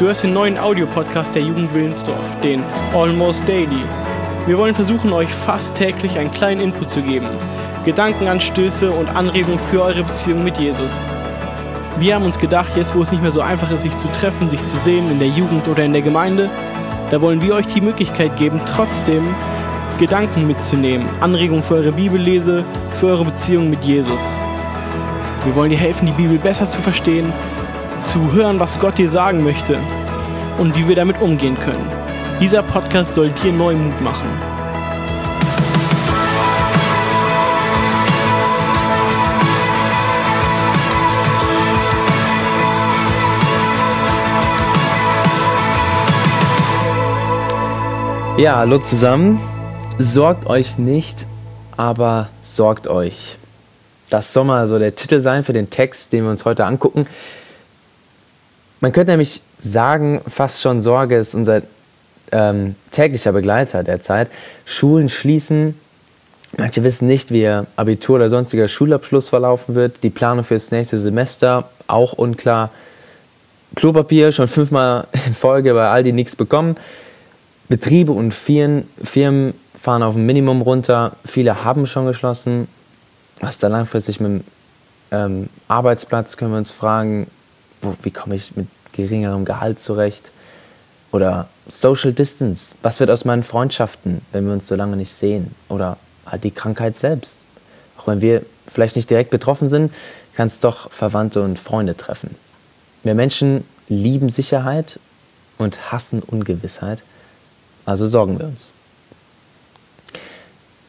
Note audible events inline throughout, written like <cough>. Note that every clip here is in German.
Du hörst den neuen Audiopodcast der Jugend Willensdorf, den Almost Daily. Wir wollen versuchen, euch fast täglich einen kleinen Input zu geben, Gedankenanstöße und Anregungen für eure Beziehung mit Jesus. Wir haben uns gedacht, jetzt wo es nicht mehr so einfach ist, sich zu treffen, sich zu sehen in der Jugend oder in der Gemeinde, da wollen wir euch die Möglichkeit geben, trotzdem Gedanken mitzunehmen, Anregungen für eure Bibellese, für eure Beziehung mit Jesus. Wir wollen dir helfen, die Bibel besser zu verstehen, zu hören, was Gott dir sagen möchte und wie wir damit umgehen können. Dieser Podcast soll dir neuen Mut machen. Ja, hallo zusammen. Sorgt euch nicht, aber sorgt euch. Das soll mal so der Titel sein für den Text, den wir uns heute angucken. Man könnte nämlich sagen, fast schon Sorge ist unser ähm, täglicher Begleiter derzeit. Schulen schließen. Manche wissen nicht, wie ihr Abitur oder sonstiger Schulabschluss verlaufen wird. Die Planung für das nächste Semester auch unklar. Klopapier schon fünfmal <laughs> in Folge bei Aldi nichts bekommen. Betriebe und Firmen, Firmen fahren auf ein Minimum runter. Viele haben schon geschlossen. Was da langfristig mit dem ähm, Arbeitsplatz, können wir uns fragen, wo, wie komme ich mit geringerem Gehalt zurecht? Oder Social Distance, was wird aus meinen Freundschaften, wenn wir uns so lange nicht sehen? Oder halt die Krankheit selbst. Auch wenn wir vielleicht nicht direkt betroffen sind, kann es doch Verwandte und Freunde treffen. Wir Menschen lieben Sicherheit und hassen Ungewissheit. Also sorgen wir uns.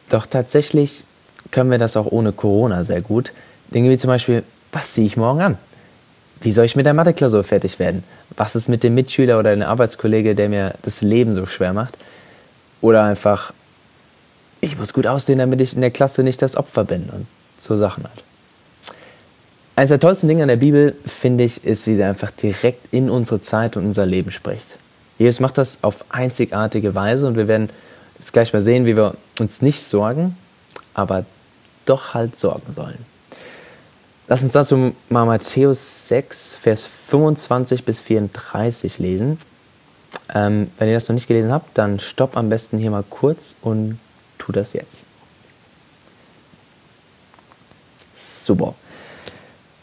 Doch tatsächlich können wir das auch ohne Corona sehr gut. Dinge wie zum Beispiel, was ziehe ich morgen an? Wie soll ich mit der Mathe-Klausur fertig werden? Was ist mit dem Mitschüler oder dem Arbeitskollege, der mir das Leben so schwer macht? Oder einfach, ich muss gut aussehen, damit ich in der Klasse nicht das Opfer bin und so Sachen halt. Eines der tollsten Dinge an der Bibel, finde ich, ist, wie sie einfach direkt in unsere Zeit und unser Leben spricht. Jesus macht das auf einzigartige Weise und wir werden jetzt gleich mal sehen, wie wir uns nicht sorgen, aber doch halt sorgen sollen. Lass uns dazu mal Matthäus 6, Vers 25 bis 34 lesen. Ähm, wenn ihr das noch nicht gelesen habt, dann stopp am besten hier mal kurz und tu das jetzt. Super.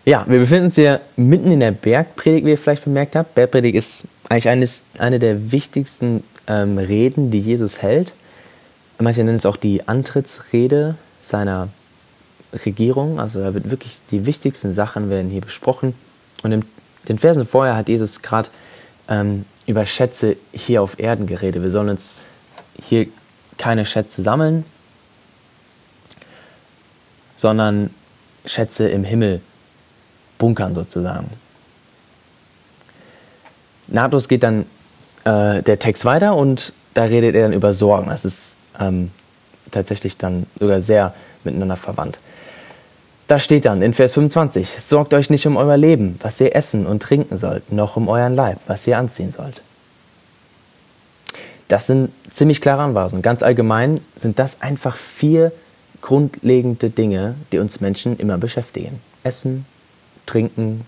Ja, wir befinden uns hier mitten in der Bergpredigt, wie ihr vielleicht bemerkt habt. Bergpredigt ist eigentlich eines, eine der wichtigsten ähm, Reden, die Jesus hält. Manche nennen es auch die Antrittsrede seiner Regierung. Also da wird wirklich die wichtigsten Sachen werden hier besprochen. Und in den Versen vorher hat Jesus gerade ähm, über Schätze hier auf Erden geredet. Wir sollen uns hier keine Schätze sammeln, sondern Schätze im Himmel bunkern sozusagen. Nahtlos geht dann äh, der Text weiter und da redet er dann über Sorgen. Das ist ähm, tatsächlich dann sogar sehr miteinander verwandt. Da steht dann in Vers 25, sorgt euch nicht um euer Leben, was ihr essen und trinken sollt, noch um euren Leib, was ihr anziehen sollt. Das sind ziemlich klare Anweisungen. Ganz allgemein sind das einfach vier grundlegende Dinge, die uns Menschen immer beschäftigen. Essen, Trinken,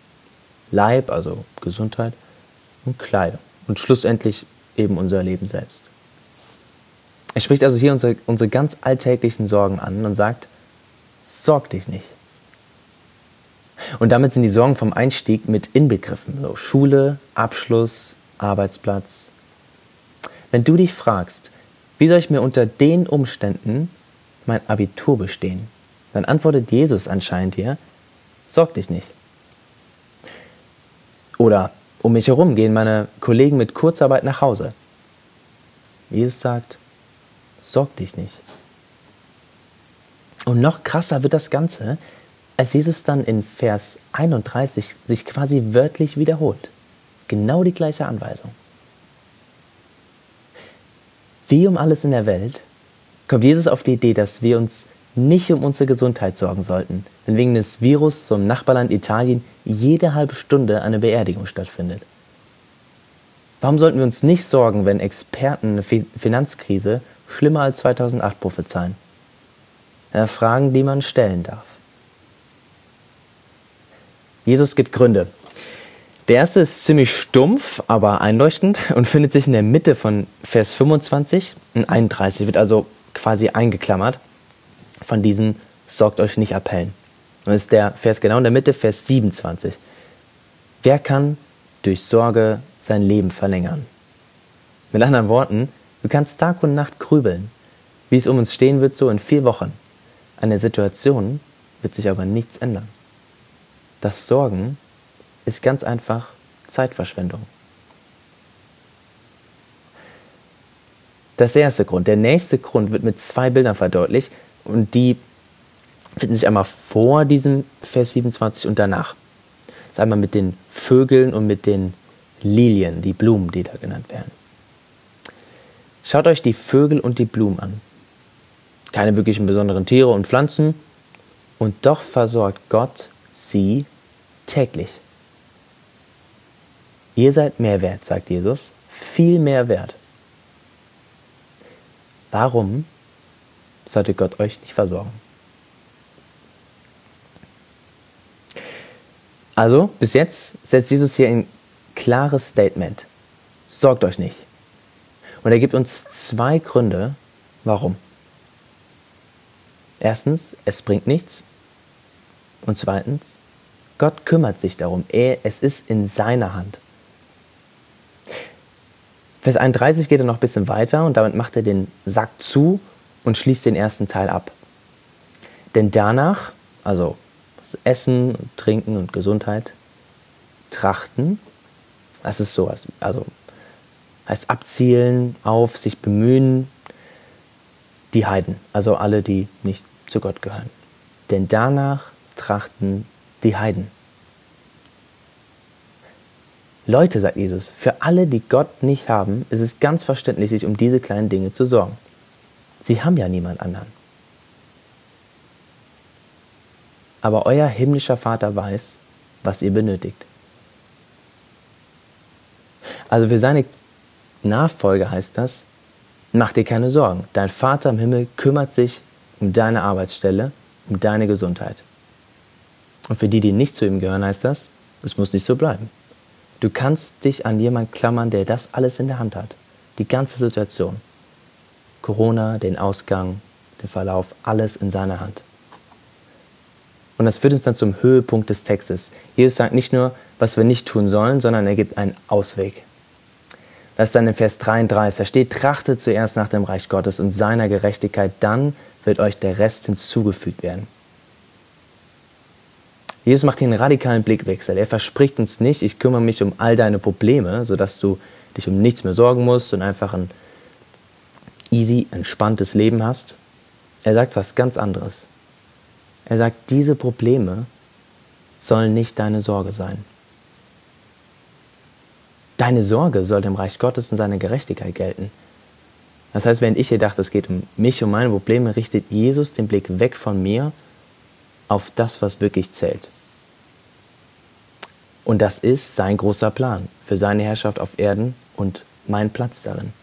Leib, also Gesundheit und Kleidung. Und schlussendlich eben unser Leben selbst. Er spricht also hier unsere, unsere ganz alltäglichen Sorgen an und sagt, sorg dich nicht. Und damit sind die Sorgen vom Einstieg mit inbegriffen. So Schule, Abschluss, Arbeitsplatz. Wenn du dich fragst, wie soll ich mir unter den Umständen mein Abitur bestehen, dann antwortet Jesus anscheinend dir, sorg dich nicht. Oder um mich herum gehen meine Kollegen mit Kurzarbeit nach Hause. Jesus sagt, sorg dich nicht. Und noch krasser wird das Ganze, als Jesus dann in Vers 31 sich quasi wörtlich wiederholt. Genau die gleiche Anweisung. Wie um alles in der Welt kommt Jesus auf die Idee, dass wir uns nicht um unsere Gesundheit sorgen sollten, wenn wegen des Virus zum Nachbarland Italien jede halbe Stunde eine Beerdigung stattfindet. Warum sollten wir uns nicht sorgen, wenn Experten eine Finanzkrise schlimmer als 2008 prophezeien? Fragen, die man stellen darf. Jesus gibt Gründe. Der erste ist ziemlich stumpf, aber einleuchtend <laughs> und findet sich in der Mitte von Vers 25 und 31, wird also quasi eingeklammert von diesen sorgt euch nicht abhellen. Und ist der Vers genau in der Mitte, Vers 27. Wer kann durch Sorge sein Leben verlängern? Mit anderen Worten, du kannst Tag und Nacht grübeln, wie es um uns stehen wird, so in vier Wochen. An der Situation wird sich aber nichts ändern. Das Sorgen ist ganz einfach Zeitverschwendung. Das ist der erste Grund. Der nächste Grund wird mit zwei Bildern verdeutlicht und die finden sich einmal vor diesem Vers 27 und danach. Das ist einmal mit den Vögeln und mit den Lilien, die Blumen, die da genannt werden. Schaut euch die Vögel und die Blumen an. Keine wirklichen besonderen Tiere und Pflanzen, und doch versorgt Gott sie täglich. Ihr seid mehr wert, sagt Jesus, viel mehr wert. Warum sollte Gott euch nicht versorgen? Also, bis jetzt setzt Jesus hier ein klares Statement. Sorgt euch nicht. Und er gibt uns zwei Gründe, warum. Erstens, es bringt nichts. Und zweitens, Gott kümmert sich darum. Er, es ist in seiner Hand. Vers 31 geht er noch ein bisschen weiter und damit macht er den Sack zu und schließt den ersten Teil ab. Denn danach, also Essen, Trinken und Gesundheit, trachten, das ist sowas, also heißt abzielen, auf, sich bemühen, die Heiden, also alle, die nicht zu Gott gehören. Denn danach trachten die Heiden. Leute, sagt Jesus, für alle, die Gott nicht haben, ist es ganz verständlich, sich um diese kleinen Dinge zu sorgen. Sie haben ja niemand anderen. Aber euer himmlischer Vater weiß, was ihr benötigt. Also für seine Nachfolge heißt das, mach dir keine Sorgen. Dein Vater im Himmel kümmert sich um deine Arbeitsstelle, um deine Gesundheit. Und für die, die nicht zu ihm gehören, heißt das, es muss nicht so bleiben. Du kannst dich an jemanden klammern, der das alles in der Hand hat. Die ganze Situation. Corona, den Ausgang, den Verlauf, alles in seiner Hand. Und das führt uns dann zum Höhepunkt des Textes. Jesus sagt nicht nur, was wir nicht tun sollen, sondern er gibt einen Ausweg. Das ist dann in Vers 33. Da steht, trachtet zuerst nach dem Reich Gottes und seiner Gerechtigkeit, dann wird euch der Rest hinzugefügt werden. Jesus macht hier einen radikalen Blickwechsel. Er verspricht uns nicht, ich kümmere mich um all deine Probleme, sodass du dich um nichts mehr sorgen musst und einfach ein easy, entspanntes Leben hast. Er sagt was ganz anderes. Er sagt, diese Probleme sollen nicht deine Sorge sein. Deine Sorge soll dem Reich Gottes und seiner Gerechtigkeit gelten. Das heißt, wenn ich hier dachte, es geht um mich, um meine Probleme, richtet Jesus den Blick weg von mir auf das, was wirklich zählt. Und das ist sein großer Plan für seine Herrschaft auf Erden und mein Platz darin.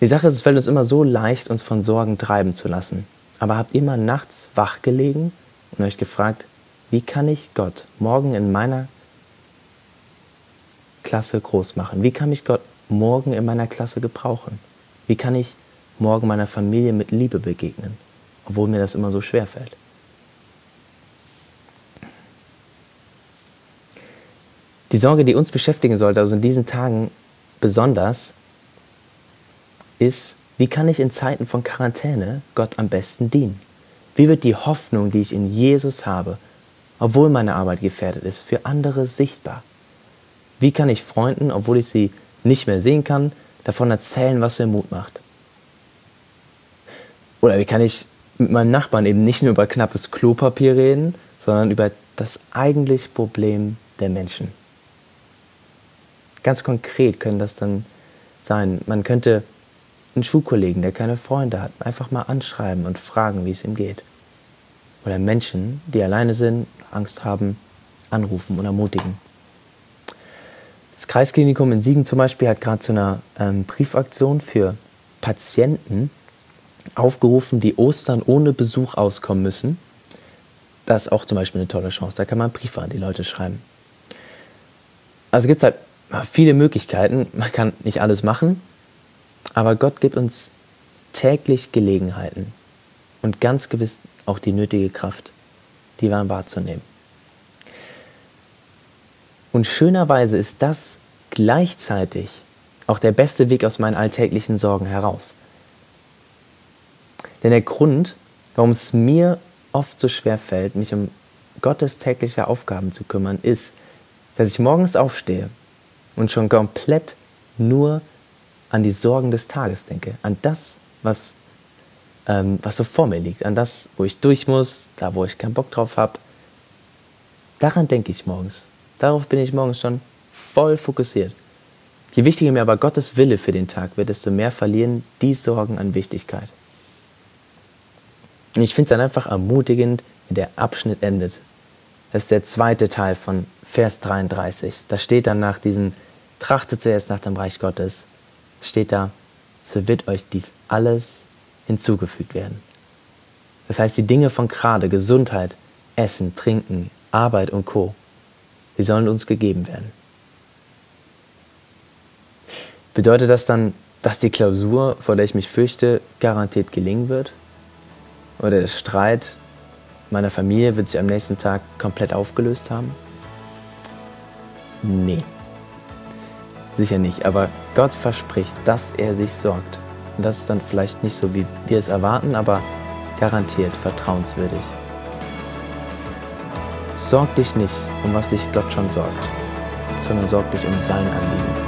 Die Sache ist, es fällt uns immer so leicht, uns von Sorgen treiben zu lassen. Aber habt ihr mal nachts wach gelegen und euch gefragt, wie kann ich Gott morgen in meiner Klasse groß machen? Wie kann ich Gott morgen in meiner Klasse gebrauchen? Wie kann ich morgen meiner Familie mit Liebe begegnen, obwohl mir das immer so schwer fällt? Die Sorge, die uns beschäftigen sollte, also in diesen Tagen besonders, ist, wie kann ich in Zeiten von Quarantäne Gott am besten dienen? Wie wird die Hoffnung, die ich in Jesus habe, obwohl meine Arbeit gefährdet ist, für andere sichtbar? Wie kann ich Freunden, obwohl ich sie nicht mehr sehen kann, davon erzählen, was mir Mut macht? Oder wie kann ich mit meinem Nachbarn eben nicht nur über knappes Klopapier reden, sondern über das eigentliche Problem der Menschen? Ganz konkret können das dann sein. Man könnte einen Schulkollegen, der keine Freunde hat, einfach mal anschreiben und fragen, wie es ihm geht. Oder Menschen, die alleine sind, Angst haben, anrufen und ermutigen. Das Kreisklinikum in Siegen zum Beispiel hat gerade zu einer ähm, Briefaktion für Patienten aufgerufen, die Ostern ohne Besuch auskommen müssen, das ist auch zum Beispiel eine tolle Chance. Da kann man Briefe an die Leute schreiben. Also gibt es halt viele Möglichkeiten. Man kann nicht alles machen, aber Gott gibt uns täglich Gelegenheiten und ganz gewiss auch die nötige Kraft, die Waren wahrzunehmen. Und schönerweise ist das gleichzeitig auch der beste Weg aus meinen alltäglichen Sorgen heraus. Denn der Grund, warum es mir oft so schwer fällt, mich um Gottes tägliche Aufgaben zu kümmern, ist, dass ich morgens aufstehe und schon komplett nur an die Sorgen des Tages denke, an das, was, ähm, was so vor mir liegt, an das, wo ich durch muss, da, wo ich keinen Bock drauf habe. Daran denke ich morgens. Darauf bin ich morgens schon voll fokussiert. Je wichtiger mir aber Gottes Wille für den Tag wird, desto mehr verlieren die Sorgen an Wichtigkeit. Und ich finde es dann einfach ermutigend, wenn der Abschnitt endet. Das ist der zweite Teil von Vers 33. Da steht dann nach diesem Trachte zuerst nach dem Reich Gottes, steht da, so wird euch dies alles hinzugefügt werden. Das heißt, die Dinge von gerade, Gesundheit, Essen, Trinken, Arbeit und Co., die sollen uns gegeben werden. Bedeutet das dann, dass die Klausur, vor der ich mich fürchte, garantiert gelingen wird? Oder der Streit meiner Familie wird sich am nächsten Tag komplett aufgelöst haben? Nee. Sicher nicht, aber Gott verspricht, dass er sich sorgt. Und das ist dann vielleicht nicht so, wie wir es erwarten, aber garantiert vertrauenswürdig. Sorg dich nicht, um was dich Gott schon sorgt, sondern sorg dich um sein Anliegen.